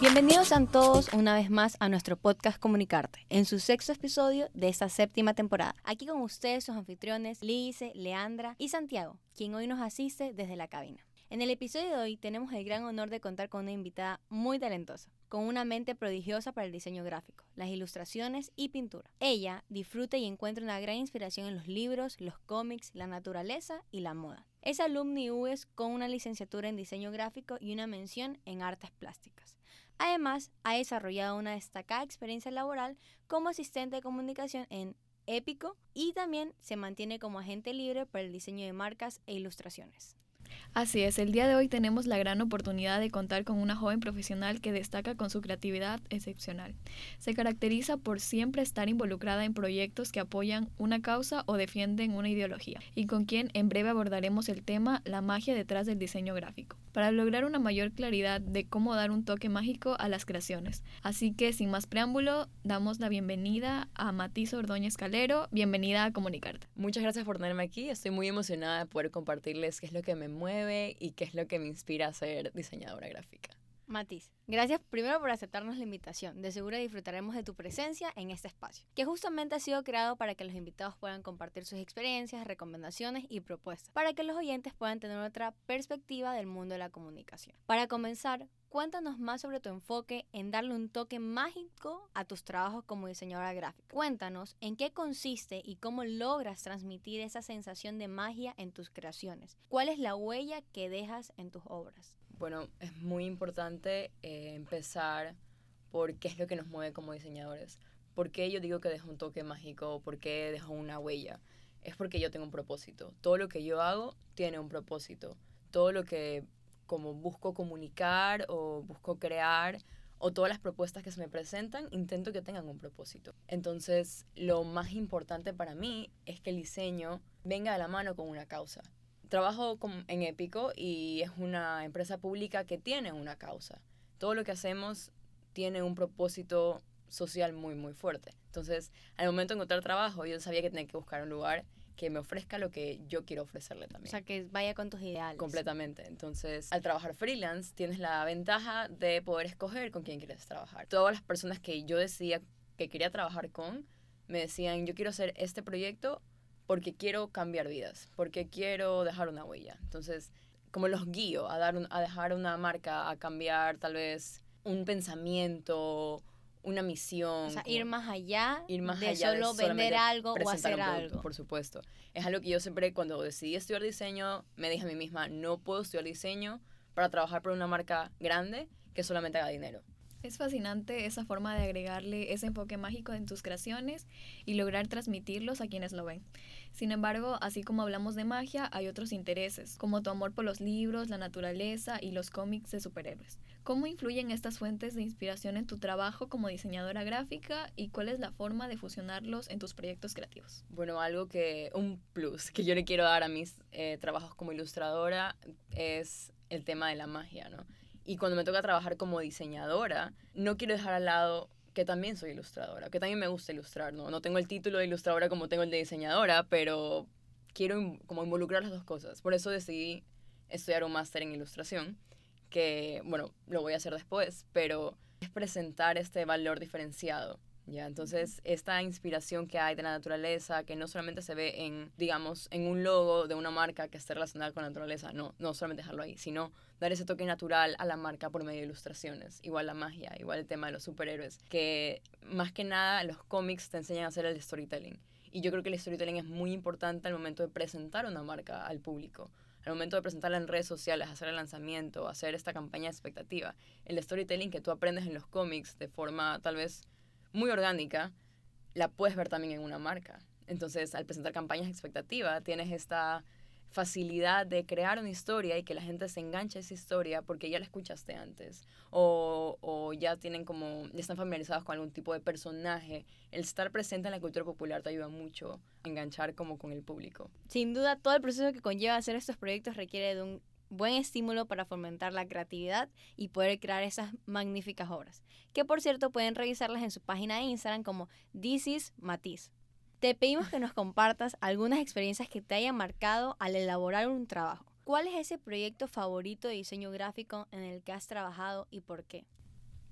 Bienvenidos a todos una vez más a nuestro podcast Comunicarte, en su sexto episodio de esta séptima temporada. Aquí con ustedes sus anfitriones Lice, Leandra y Santiago, quien hoy nos asiste desde la cabina. En el episodio de hoy tenemos el gran honor de contar con una invitada muy talentosa, con una mente prodigiosa para el diseño gráfico, las ilustraciones y pintura. Ella disfruta y encuentra una gran inspiración en los libros, los cómics, la naturaleza y la moda. Es alumni UES con una licenciatura en diseño gráfico y una mención en artes plásticas. Además, ha desarrollado una destacada experiencia laboral como asistente de comunicación en Épico y también se mantiene como agente libre para el diseño de marcas e ilustraciones. Así es, el día de hoy tenemos la gran oportunidad de contar con una joven profesional que destaca con su creatividad excepcional. Se caracteriza por siempre estar involucrada en proyectos que apoyan una causa o defienden una ideología, y con quien en breve abordaremos el tema la magia detrás del diseño gráfico, para lograr una mayor claridad de cómo dar un toque mágico a las creaciones. Así que sin más preámbulo, damos la bienvenida a Matiz Ordóñez Calero, bienvenida a Comunicarte. Muchas gracias por tenerme aquí, estoy muy emocionada de poder compartirles qué es lo que me mueve y qué es lo que me inspira a ser diseñadora gráfica. Matiz, gracias primero por aceptarnos la invitación. De seguro disfrutaremos de tu presencia en este espacio, que justamente ha sido creado para que los invitados puedan compartir sus experiencias, recomendaciones y propuestas, para que los oyentes puedan tener otra perspectiva del mundo de la comunicación. Para comenzar, cuéntanos más sobre tu enfoque en darle un toque mágico a tus trabajos como diseñadora gráfica. Cuéntanos en qué consiste y cómo logras transmitir esa sensación de magia en tus creaciones. ¿Cuál es la huella que dejas en tus obras? Bueno, es muy importante eh, empezar por qué es lo que nos mueve como diseñadores. ¿Por qué yo digo que dejo un toque mágico? ¿Por qué dejo una huella? Es porque yo tengo un propósito. Todo lo que yo hago tiene un propósito. Todo lo que como busco comunicar o busco crear o todas las propuestas que se me presentan, intento que tengan un propósito. Entonces, lo más importante para mí es que el diseño venga de la mano con una causa trabajo en Épico y es una empresa pública que tiene una causa. Todo lo que hacemos tiene un propósito social muy, muy fuerte. Entonces, al momento de encontrar trabajo, yo sabía que tenía que buscar un lugar que me ofrezca lo que yo quiero ofrecerle también. O sea, que vaya con tus ideales. Completamente. Entonces, al trabajar freelance, tienes la ventaja de poder escoger con quién quieres trabajar. Todas las personas que yo decía que quería trabajar con, me decían, yo quiero hacer este proyecto porque quiero cambiar vidas, porque quiero dejar una huella. Entonces, como los guío a, dar a dejar una marca, a cambiar tal vez un pensamiento, una misión. O sea, ir más allá ir más de allá solo vender algo o hacer algo. Por supuesto. Es algo que yo siempre, cuando decidí estudiar diseño, me dije a mí misma, no puedo estudiar diseño para trabajar por una marca grande que solamente haga dinero. Es fascinante esa forma de agregarle ese enfoque mágico en tus creaciones y lograr transmitirlos a quienes lo ven. Sin embargo, así como hablamos de magia, hay otros intereses, como tu amor por los libros, la naturaleza y los cómics de superhéroes. ¿Cómo influyen estas fuentes de inspiración en tu trabajo como diseñadora gráfica y cuál es la forma de fusionarlos en tus proyectos creativos? Bueno, algo que, un plus que yo le quiero dar a mis eh, trabajos como ilustradora es el tema de la magia, ¿no? Y cuando me toca trabajar como diseñadora, no quiero dejar al lado que también soy ilustradora, que también me gusta ilustrar, ¿no? No tengo el título de ilustradora como tengo el de diseñadora, pero quiero como involucrar las dos cosas. Por eso decidí estudiar un máster en ilustración, que, bueno, lo voy a hacer después, pero es presentar este valor diferenciado ¿ya? Entonces, esta inspiración que hay de la naturaleza, que no solamente se ve en, digamos, en un logo de una marca que esté relacionada con la naturaleza, no, no solamente dejarlo ahí, sino dar ese toque natural a la marca por medio de ilustraciones, igual la magia, igual el tema de los superhéroes, que más que nada los cómics te enseñan a hacer el storytelling. Y yo creo que el storytelling es muy importante al momento de presentar una marca al público al momento de presentarla en redes sociales, hacer el lanzamiento, hacer esta campaña de expectativa. El storytelling que tú aprendes en los cómics de forma tal vez muy orgánica, la puedes ver también en una marca. Entonces, al presentar campañas expectativa, tienes esta facilidad de crear una historia y que la gente se enganche a esa historia porque ya la escuchaste antes. O, o, ya tienen como están familiarizados con algún tipo de personaje. El estar presente en la cultura popular te ayuda mucho a enganchar como con el público. Sin duda todo el proceso que conlleva hacer estos proyectos requiere de un buen estímulo para fomentar la creatividad y poder crear esas magníficas obras, que por cierto pueden revisarlas en su página de Instagram como This is Matiz. Te pedimos que nos compartas algunas experiencias que te hayan marcado al elaborar un trabajo. ¿Cuál es ese proyecto favorito de diseño gráfico en el que has trabajado y por qué?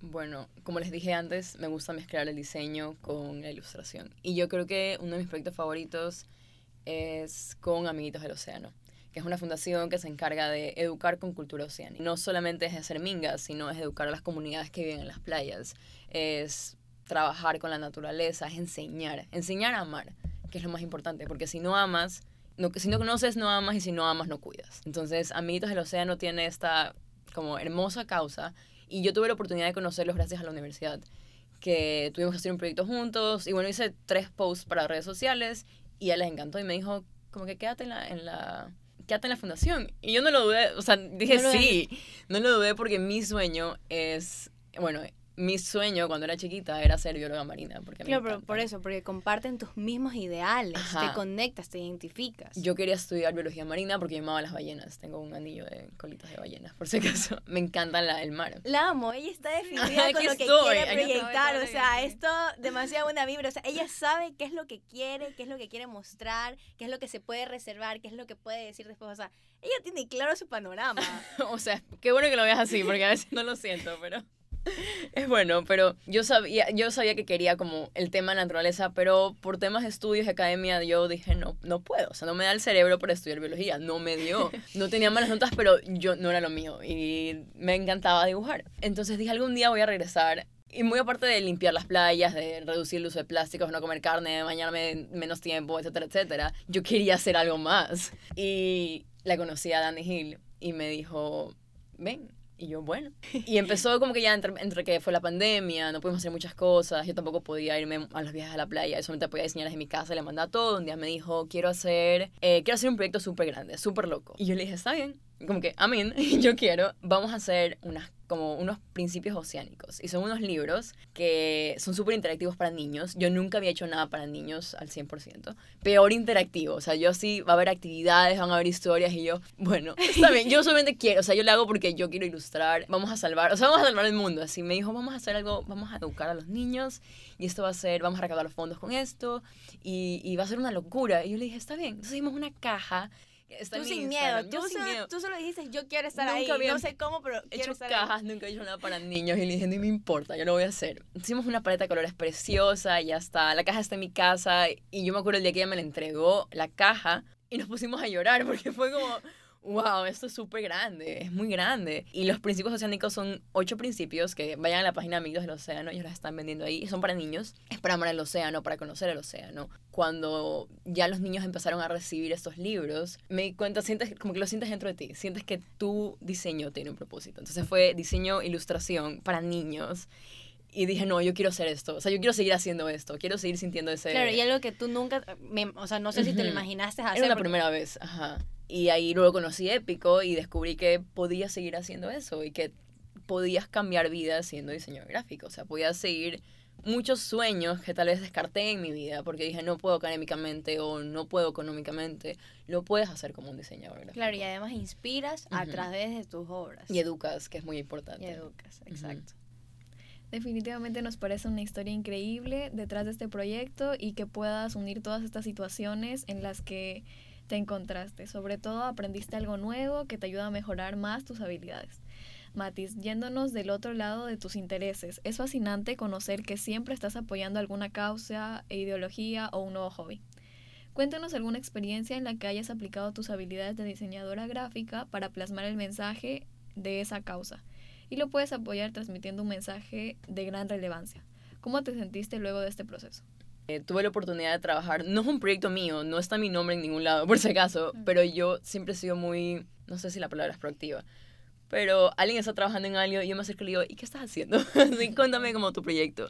Bueno, como les dije antes, me gusta mezclar el diseño con la ilustración. Y yo creo que uno de mis proyectos favoritos es con Amiguitos del Océano, que es una fundación que se encarga de educar con cultura oceánica. No solamente es hacer mingas, sino es educar a las comunidades que viven en las playas, es trabajar con la naturaleza, es enseñar, enseñar a amar, que es lo más importante, porque si no amas, no, si no conoces, no amas, y si no amas, no cuidas. Entonces, Amiguitos del Océano tiene esta como hermosa causa, y yo tuve la oportunidad de conocerlos gracias a la universidad, que tuvimos que hacer un proyecto juntos, y bueno, hice tres posts para redes sociales, y a les encantó, y me dijo, como que quédate en la, en la quédate en la fundación. Y yo no lo dudé, o sea, dije sí, no lo dudé porque mi sueño es, bueno, mi sueño cuando era chiquita era ser bióloga marina. Porque claro, pero por eso, porque comparten tus mismos ideales, te conectas, te identificas. Yo quería estudiar biología marina porque yo amaba las ballenas. Tengo un anillo de colitas de ballenas, por si acaso. Me encanta la, el mar. La amo, ella está definida con lo que quiere proyectar. O sea, esto demasiado buena vibra. O sea, ella sabe qué es lo que quiere, qué es lo que quiere mostrar, qué es lo que se puede reservar, qué es lo que puede decir después. O sea, ella tiene claro su panorama. o sea, qué bueno que lo veas así, porque a veces no lo siento, pero... Es bueno, pero yo sabía, yo sabía que quería como el tema naturaleza, pero por temas de estudios, de academia, yo dije, no, no puedo, o sea, no me da el cerebro para estudiar biología, no me dio. No tenía malas notas, pero yo no era lo mío y me encantaba dibujar. Entonces dije, algún día voy a regresar y muy aparte de limpiar las playas, de reducir el uso de plásticos, no comer carne, de bañarme menos tiempo, etcétera, etcétera, yo quería hacer algo más. Y la conocí a Danny Hill y me dijo, ven, y yo, bueno. Y empezó como que ya entre, entre, que fue la pandemia, no pudimos hacer muchas cosas, yo tampoco podía irme a los viajes a la playa, solamente podía diseñar desde mi casa, le mandaba todo. Un día me dijo, quiero hacer, eh, quiero hacer un proyecto súper grande, súper loco. Y yo le dije, está bien, como que, amén, yo quiero, vamos a hacer unas como unos principios oceánicos. Y son unos libros que son súper interactivos para niños. Yo nunca había hecho nada para niños al 100%. Peor interactivo. O sea, yo sí, va a haber actividades, van a haber historias y yo, bueno, está bien, yo solamente quiero, o sea, yo lo hago porque yo quiero ilustrar, vamos a salvar, o sea, vamos a salvar el mundo. Así me dijo, vamos a hacer algo, vamos a educar a los niños y esto va a ser, vamos a recaudar los fondos con esto y, y va a ser una locura. Y yo le dije, está bien. Entonces hicimos una caja tú sin miedo. Tú, solo, tú solo dijiste, yo quiero estar ahí. No sé cómo, pero he hecho cajas, nunca he hecho nada para niños. Y le dije, no me importa, yo lo voy a hacer. Hicimos una paleta de colores preciosa y ya está. La caja está en mi casa. Y yo me acuerdo el día que ella me la entregó, la caja, y nos pusimos a llorar porque fue como wow, esto es súper grande, es muy grande. Y los principios oceánicos son ocho principios que vayan a la página Amigos del Océano, ellos los están vendiendo ahí, son para niños, es para amar el océano, para conocer el océano. Cuando ya los niños empezaron a recibir estos libros, me di cuenta, sientes como que lo sientes dentro de ti, sientes que tu diseño tiene un propósito. Entonces fue diseño, ilustración para niños y dije, no, yo quiero hacer esto. O sea, yo quiero seguir haciendo esto. Quiero seguir sintiendo ese... Claro, y algo que tú nunca... o sea, no sé si te lo imaginaste hacer. Era la primera vez, ajá. Y ahí luego conocí Épico y descubrí que podía seguir haciendo eso y que podías cambiar vida siendo diseñador gráfico. O sea, podías seguir muchos sueños que tal vez descarté en mi vida porque dije no puedo académicamente o no puedo económicamente, lo puedes hacer como un diseñador gráfico. Claro, y además inspiras a través de tus obras. Y educas, que es muy importante. Y educas, exacto. Definitivamente nos parece una historia increíble detrás de este proyecto y que puedas unir todas estas situaciones en las que te encontraste. Sobre todo aprendiste algo nuevo que te ayuda a mejorar más tus habilidades. Matis, yéndonos del otro lado de tus intereses, es fascinante conocer que siempre estás apoyando alguna causa, e ideología o un nuevo hobby. Cuéntanos alguna experiencia en la que hayas aplicado tus habilidades de diseñadora gráfica para plasmar el mensaje de esa causa. Y lo puedes apoyar transmitiendo un mensaje de gran relevancia. ¿Cómo te sentiste luego de este proceso? Eh, tuve la oportunidad de trabajar, no es un proyecto mío, no está mi nombre en ningún lado, por si acaso, pero yo siempre he sido muy, no sé si la palabra es proactiva, pero alguien está trabajando en algo y yo me acerco y le digo, ¿y qué estás haciendo? Así, cuéntame como tu proyecto.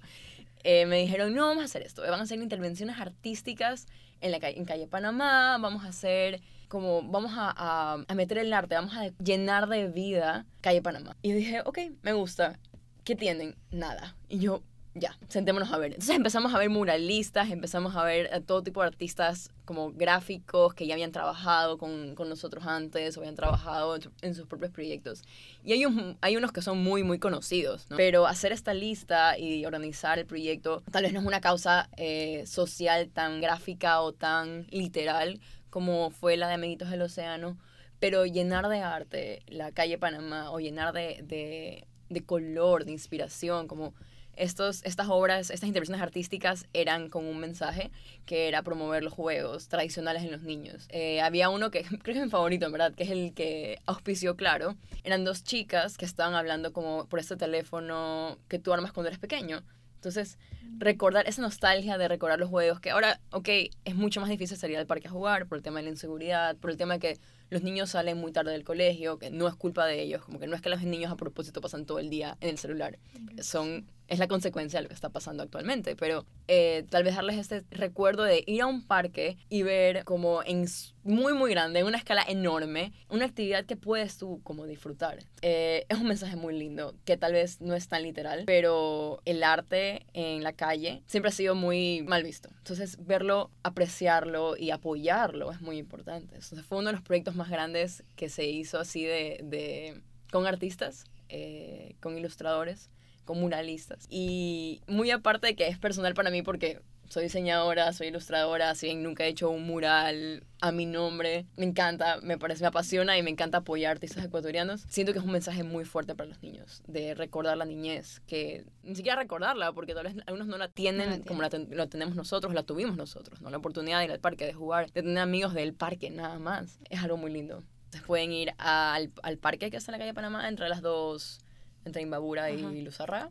Eh, me dijeron, no, vamos a hacer esto, van a hacer intervenciones artísticas en, la calle, en calle Panamá, vamos a hacer como, vamos a, a, a meter el arte, vamos a llenar de vida calle Panamá. Y dije, ok, me gusta. ¿Qué tienen? Nada. Y yo, ya, sentémonos a ver. Entonces empezamos a ver muralistas, empezamos a ver a todo tipo de artistas como gráficos que ya habían trabajado con, con nosotros antes o habían trabajado en, sus propios proyectos. Y hay, un, hay unos que son muy, muy conocidos, ¿no? Pero hacer esta lista y organizar el proyecto tal vez no es una causa eh, social tan gráfica o tan literal como fue la de Amiguitos del Océano, pero llenar de arte la calle Panamá o llenar de, de, de color, de inspiración, como estos, estas obras, estas intervenciones artísticas eran con un mensaje que era promover los juegos tradicionales en los niños. Eh, había uno que creo que es mi favorito, en verdad, que es el que auspició Claro. Eran dos chicas que estaban hablando como por este teléfono que tú armas cuando eres pequeño. Entonces, recordar esa nostalgia de recordar los juegos, que ahora, ok, es mucho más difícil salir al parque a jugar por el tema de la inseguridad, por el tema de que los niños salen muy tarde del colegio, que no es culpa de ellos, como que no es que los niños a propósito pasan todo el día en el celular, son es la consecuencia de lo que está pasando actualmente, pero eh, tal vez darles este recuerdo de ir a un parque y ver como en muy muy grande, en una escala enorme, una actividad que puedes tú como disfrutar. Eh, es un mensaje muy lindo, que tal vez no es tan literal, pero el arte en la calle siempre ha sido muy mal visto. Entonces verlo, apreciarlo y apoyarlo es muy importante. Entonces fue uno de los proyectos más grandes que se hizo así de, de con artistas, eh, con ilustradores con muralistas. Y muy aparte de que es personal para mí porque soy diseñadora, soy ilustradora, si bien nunca he hecho un mural a mi nombre, me encanta, me parece, me apasiona y me encanta apoyar artistas ecuatorianos. Siento que es un mensaje muy fuerte para los niños, de recordar la niñez, que ni siquiera recordarla, porque tal vez algunos no la tienen como la, tenemos nosotros, la tuvimos nosotros, ¿no? La oportunidad de ir al parque, de jugar, de tener amigos del parque, nada más. Es algo muy lindo. Entonces pueden ir al, al parque que está en la calle Panamá entre las dos entre Imbabura y Luzarra.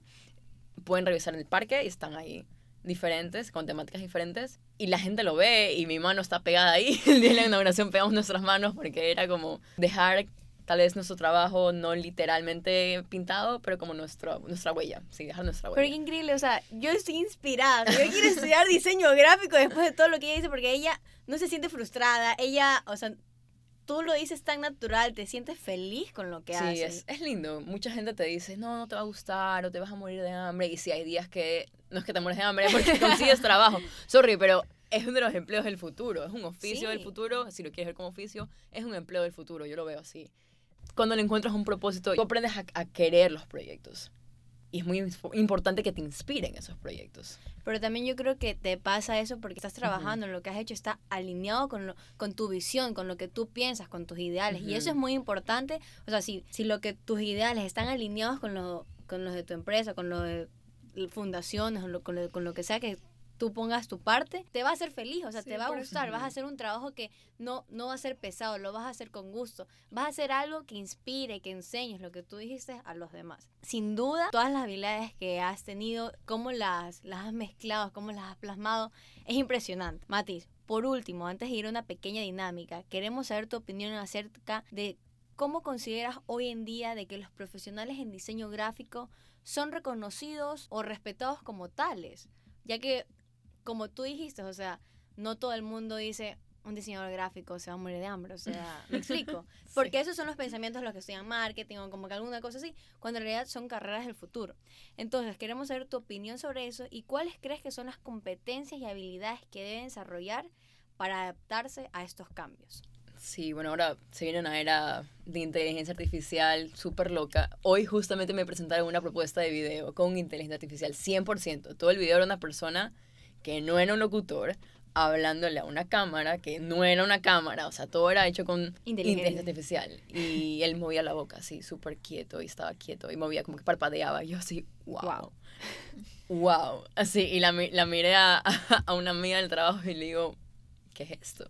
Pueden revisar en el parque y están ahí diferentes, con temáticas diferentes. Y la gente lo ve y mi mano está pegada ahí. El día de la inauguración pegamos nuestras manos porque era como dejar tal vez nuestro trabajo no literalmente pintado, pero como nuestro, nuestra huella, sí, dejar nuestra huella. Pero qué increíble, o sea, yo estoy inspirada, yo quiero estudiar diseño gráfico después de todo lo que ella dice, porque ella no se siente frustrada, ella, o sea, tú lo dices tan natural, te sientes feliz con lo que haces. Sí, es, es, lindo. Mucha gente te dice, no, no te va a gustar o te vas a morir de hambre. Y sí, hay días que no es que te mueres de hambre porque consigues trabajo. Sorry, pero es uno de los empleos del futuro. Es un oficio del futuro. Si lo quieres ver como oficio, es un empleo del futuro. Yo lo veo así. Cuando le encuentras un propósito, tú aprendes a, a querer los proyectos. Y es muy importante que te inspiren esos proyectos. Pero también yo creo que te pasa eso porque estás trabajando, en lo que has hecho está alineado con, lo, con tu visión, con lo que tú piensas, con tus ideales. Y eso es muy importante. O sea, si, si lo que tus ideales están alineados con, lo, con los de tu empresa, con lo de fundaciones, con lo, con lo que sea que tú pongas tu parte, te va a hacer feliz, o sea, te va a gustar, vas a hacer un trabajo que no, no va a ser pesado, lo vas a hacer con gusto, vas a hacer algo que inspire, que enseñes lo que tú dijiste a los demás. Sin duda, todas las habilidades que has tenido, cómo las, las has mezclado, cómo las has plasmado, es impresionante. Matis, por último, antes de ir a una pequeña dinámica, queremos saber tu opinión acerca de cómo consideras hoy en día de que los profesionales en diseño gráfico son reconocidos o respetados como tales, ya que como tú dijiste, o sea, no todo el mundo dice un diseñador gráfico se va a morir de hambre, o sea, me explico. Porque esos son los pensamientos de los que estudian marketing o como que alguna cosa así, cuando en realidad son carreras del futuro. Entonces, queremos saber tu opinión sobre eso y cuáles crees que son las competencias y habilidades que deben desarrollar para adaptarse a estos cambios. Sí, bueno, ahora se viene una era de inteligencia artificial súper loca. Hoy justamente me presentaron una propuesta de video con inteligencia artificial 100%. Todo el video era una persona que no era un locutor, hablándole a una cámara que no era una cámara, o sea, todo era hecho con inteligencia artificial. Y él movía la boca así, súper quieto, y estaba quieto, y movía como que parpadeaba. Y yo así, wow. Wow. Así, y la, la miré a, a una amiga del trabajo y le digo, ¿qué es esto?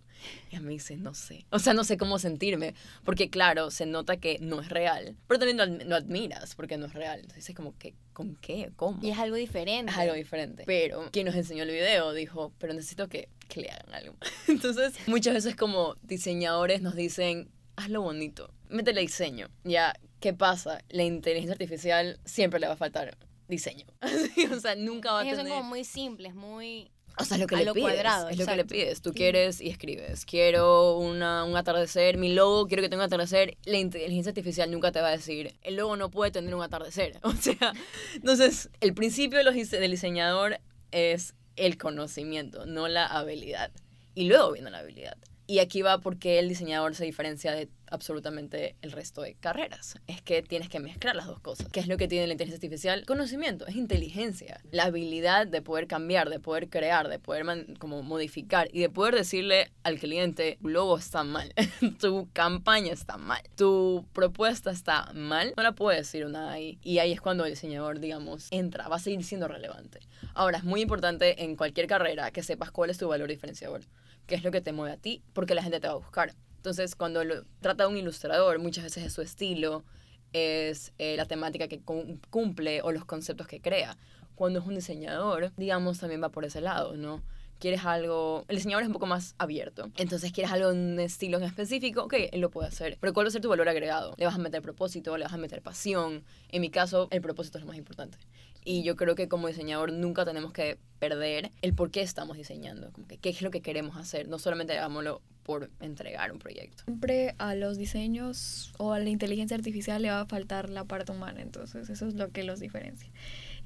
Y a mí dice, no sé. O sea, no sé cómo sentirme. Porque claro, se nota que no es real. Pero también lo, admiras porque no es real. Entonces es como que, ¿con qué? ¿Cómo? Y es algo diferente. Es algo diferente. Pero quien nos enseñó el video dijo, pero necesito que, que le hagan algo. Entonces muchas veces como diseñadores nos dicen, hazlo bonito. Métele diseño. Ya, ¿qué pasa? La inteligencia artificial siempre le va a faltar diseño. o sea, nunca va a tener... Son como muy simples, muy o sea, lo que le pides. Cuadrado, es lo que le pides. Tú quieres y escribes. Quiero una, un atardecer. Mi logo quiero que tenga un atardecer. La inteligencia artificial nunca te va a decir, el logo no puede tener un atardecer. O sea, entonces, el principio del diseñador es el conocimiento, no la habilidad. Y luego viene la habilidad. Y aquí va porque el diseñador se diferencia de absolutamente el resto de carreras. Es que tienes que mezclar las dos cosas. ¿Qué es lo que tiene la inteligencia artificial? Conocimiento, es inteligencia. La habilidad de poder cambiar, de poder crear, de poder como modificar y de poder decirle al cliente, tu logo está mal, tu campaña está mal, tu propuesta está mal. No la puede decir una ahí. Y ahí es cuando el diseñador, digamos, entra, va a seguir siendo relevante. Ahora, es muy importante en cualquier carrera que sepas cuál es tu valor diferenciador qué es lo que te mueve a ti, porque la gente te va a buscar. Entonces, cuando lo, trata de un ilustrador, muchas veces es su estilo, es eh, la temática que cumple o los conceptos que crea. Cuando es un diseñador, digamos, también va por ese lado, ¿no? Quieres algo, el diseñador es un poco más abierto. Entonces, quieres algo en un estilo en específico, ok, él lo puede hacer. Pero ¿cuál va a ser tu valor agregado? Le vas a meter propósito, le vas a meter pasión. En mi caso, el propósito es lo más importante. Y yo creo que como diseñador nunca tenemos que perder el por qué estamos diseñando, como que qué es lo que queremos hacer, no solamente hagámoslo por entregar un proyecto. Siempre a los diseños o a la inteligencia artificial le va a faltar la parte humana, entonces eso es lo que los diferencia.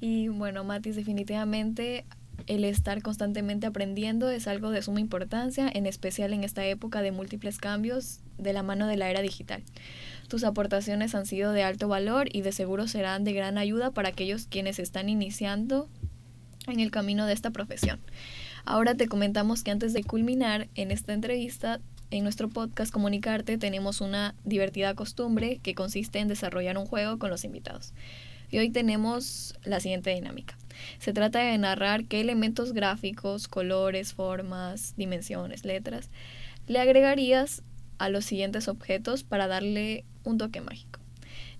Y bueno, Matis, definitivamente el estar constantemente aprendiendo es algo de suma importancia, en especial en esta época de múltiples cambios de la mano de la era digital. Tus aportaciones han sido de alto valor y de seguro serán de gran ayuda para aquellos quienes están iniciando en el camino de esta profesión. Ahora te comentamos que antes de culminar en esta entrevista, en nuestro podcast Comunicarte tenemos una divertida costumbre que consiste en desarrollar un juego con los invitados. Y hoy tenemos la siguiente dinámica. Se trata de narrar qué elementos gráficos, colores, formas, dimensiones, letras le agregarías a los siguientes objetos para darle un toque mágico.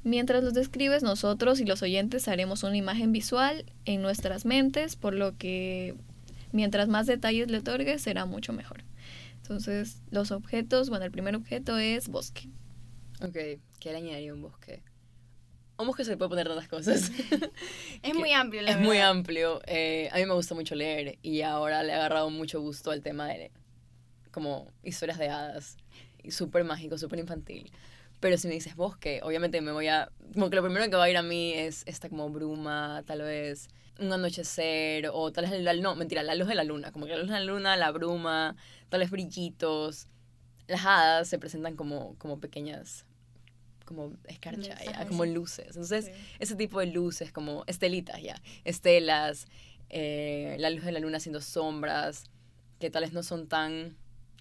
Mientras los describes, nosotros y los oyentes haremos una imagen visual en nuestras mentes, por lo que mientras más detalles le otorgues, será mucho mejor. Entonces, los objetos, bueno, el primer objeto es bosque. Ok, ¿qué le añadiría un bosque? Un bosque se le puede poner tantas cosas. es muy amplio, la Es muy amplio. Eh, a mí me gusta mucho leer y ahora le he agarrado mucho gusto al tema de como historias de hadas. Súper mágico, súper infantil. Pero si me dices bosque, obviamente me voy a... Como que lo primero que va a ir a mí es esta como bruma, tal vez un anochecer, o tal vez... La, no, mentira, la luz de la luna. Como que la luz de la luna, la bruma, tal vez brillitos. Las hadas se presentan como, como pequeñas como escarcha, como luces. Entonces, ese tipo de luces, como estelitas, ya, estelas, eh, la luz de la luna haciendo sombras, que tal vez no son tan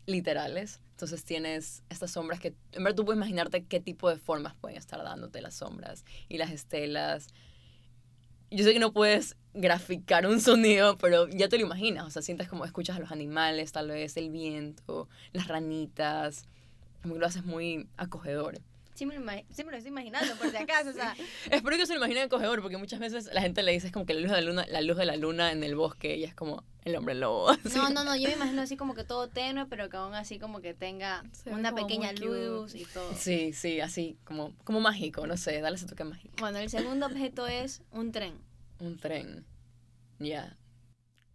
literales. Entonces tienes estas sombras que, en verdad, tú puedes imaginarte qué tipo de formas pueden estar dándote las sombras y las estelas. Yo sé que no puedes graficar un sonido, pero ya te lo imaginas. O sea, sientes como escuchas a los animales, tal vez el viento, las ranitas. Como lo haces muy acogedor. Sí me, lo, estoy imaginando, por si acaso, o sea. Espero que se lo imagine acogedor, porque muchas veces la gente le dice es como que la luz de la luna, la luz de la luna en el bosque, y es como el hombre lobo. No, no, no, yo me imagino así como que todo tenue, pero que aún así como que tenga una pequeña luz y todo. Sí, sí, así como, como mágico, no sé, dale ese toque mágico. Bueno, el segundo objeto es un tren. Un tren, ya.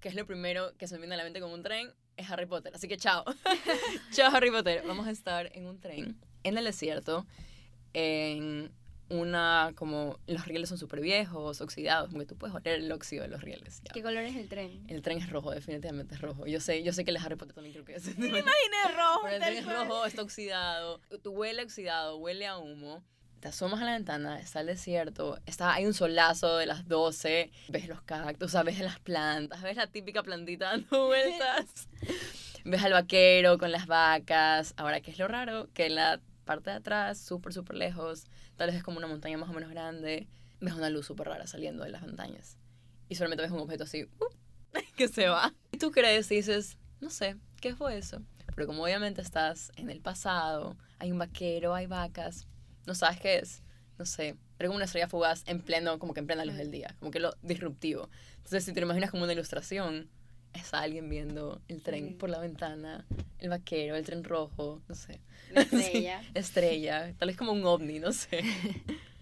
¿Qué es lo primero que se me viene a la mente con un tren? Es Harry Potter, así que chao. chao Harry Potter. Vamos a estar en un tren en el desierto en una como los rieles son súper viejos, oxidados, como que tú puedes oler el óxido de los rieles. ¿Qué color es el tren? El tren es rojo, definitivamente es rojo. Yo sé, yo sé que el Harry Potter también creo que es. Me imaginé rojo. Pero el tren es rojo, está oxidado. Tú huele oxidado, huele a humo. Te asomas a la ventana, está el desierto, está, hay un solazo de las 12, ves los cactus, ves las plantas, ves la típica plantita dando vueltas, ves al vaquero con las vacas. Ahora, ¿qué es lo raro? Que la parte de atrás, súper, súper lejos, tal vez es como una montaña más o menos grande, ves una luz súper rara saliendo de las montañas. Y solamente ves un objeto así, uh, que se va. Y tú crees y dices, no sé, ¿qué fue eso? Pero como obviamente estás en el pasado, hay un vaquero, hay vacas, no sabes qué es, no sé, pero como una estrella fugaz en pleno, como que en plena luz del día, como que lo disruptivo. Entonces, si te lo imaginas como una ilustración, es alguien viendo el tren por la ventana, el vaquero, el tren rojo, no sé. estrella. estrella, tal vez como un ovni, no sé.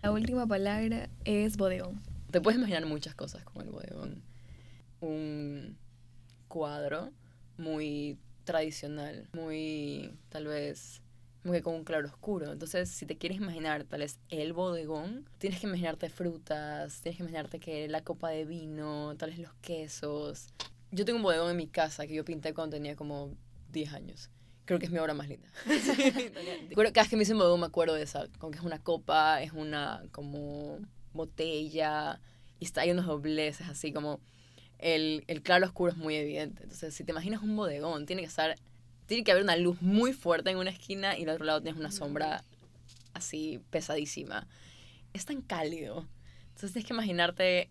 La última palabra es bodegón. Te puedes imaginar muchas cosas como el bodegón. Un cuadro muy tradicional, muy tal vez muy que con un claro oscuro. Entonces, si te quieres imaginar tal vez el bodegón, tienes que imaginarte frutas, tienes que imaginarte que la copa de vino, tal vez los quesos, yo tengo un bodegón en mi casa que yo pinté cuando tenía como 10 años. creo que es mi obra más linda. Cada vez que me dicen bodegón me acuerdo de esa, como que es una copa, es una como botella, y está ahí unos dobleces, así como el, el claro oscuro es muy evidente. Entonces, si te imaginas un bodegón, tiene que estar, tiene que haber una luz muy fuerte en una esquina y al otro lado tienes una sombra así pesadísima. Es tan cálido. Entonces tienes que imaginarte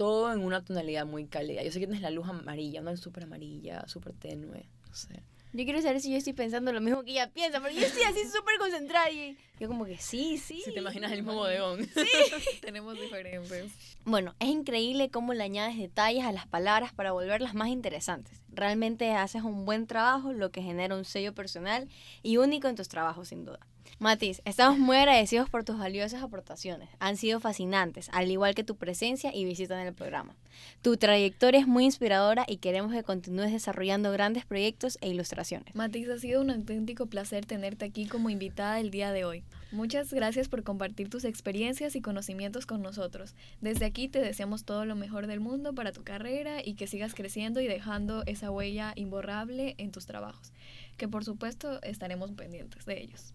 todo en una tonalidad muy cálida. Yo sé que tienes la luz amarilla, una luz súper amarilla, súper tenue, no sé. Yo quiero saber si yo estoy pensando lo mismo que ella piensa, porque yo estoy así súper concentrada y yo como que sí, sí. Si te imaginas el mismo bodegón. Sí. Tenemos diferentes. Bueno, es increíble cómo le añades detalles a las palabras para volverlas más interesantes. Realmente haces un buen trabajo, lo que genera un sello personal y único en tus trabajos, sin duda. Matiz, estamos muy agradecidos por tus valiosas aportaciones. Han sido fascinantes, al igual que tu presencia y visita en el programa. Tu trayectoria es muy inspiradora y queremos que continúes desarrollando grandes proyectos e ilustraciones. Matiz, ha sido un auténtico placer tenerte aquí como invitada el día de hoy. Muchas gracias por compartir tus experiencias y conocimientos con nosotros. Desde aquí te deseamos todo lo mejor del mundo para tu carrera y que sigas creciendo y dejando esa huella imborrable en tus trabajos, que por supuesto estaremos pendientes de ellos.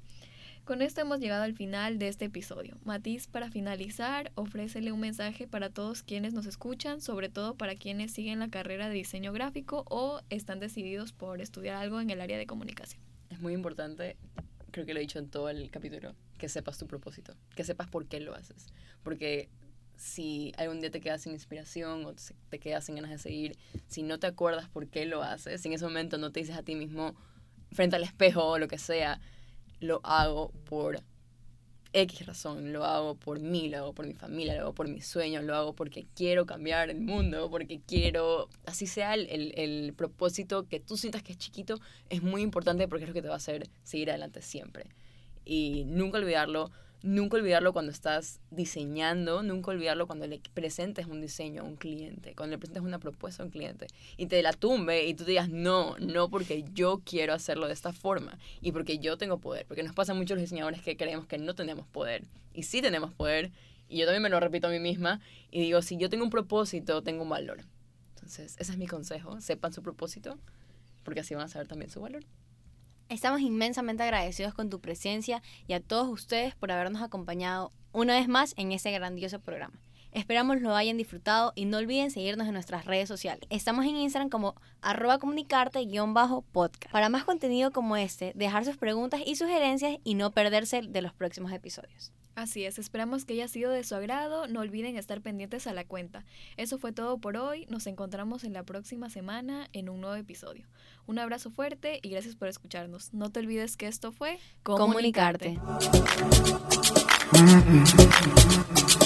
Con esto hemos llegado al final de este episodio. Matiz, para finalizar, ofrécele un mensaje para todos quienes nos escuchan, sobre todo para quienes siguen la carrera de diseño gráfico o están decididos por estudiar algo en el área de comunicación. Es muy importante, creo que lo he dicho en todo el capítulo, que sepas tu propósito, que sepas por qué lo haces. Porque si algún día te quedas sin inspiración o te quedas sin ganas de seguir, si no te acuerdas por qué lo haces, si en ese momento no te dices a ti mismo frente al espejo o lo que sea, lo hago por X razón, lo hago por mí, lo hago por mi familia, lo hago por mis sueños, lo hago porque quiero cambiar el mundo, porque quiero, así sea el, el, el, propósito que tú sientas que es chiquito, es muy importante porque es lo que te va a hacer seguir adelante siempre. Y nunca olvidarlo, nunca olvidarlo cuando estás diseñando, nunca olvidarlo cuando le presentes un diseño a un cliente, cuando le presentes una propuesta a un cliente y te la tumbe y tú te digas, no, no porque yo quiero hacerlo de esta forma y porque yo tengo poder, porque nos pasa mucho los diseñadores que creemos que no tenemos poder y sí tenemos poder y yo también me lo repito a mí misma y digo, si yo tengo un propósito, tengo un valor. Entonces, ese es mi consejo, sepan su propósito porque así van a saber también su valor. Estamos inmensamente agradecidos con tu presencia y a todos ustedes por habernos acompañado una vez más en este grandioso programa. Esperamos lo hayan disfrutado y no olviden seguirnos en nuestras redes sociales. Estamos en Instagram como arroba comunicarte-podcast. Para más contenido como este, dejar sus preguntas y sugerencias y no perderse de los próximos episodios. Así es, esperamos que haya sido de su agrado. No olviden estar pendientes a la cuenta. Eso fue todo por hoy. Nos encontramos en la próxima semana en un nuevo episodio. Un abrazo fuerte y gracias por escucharnos. No te olvides que esto fue Comunicarte. Comunicarte.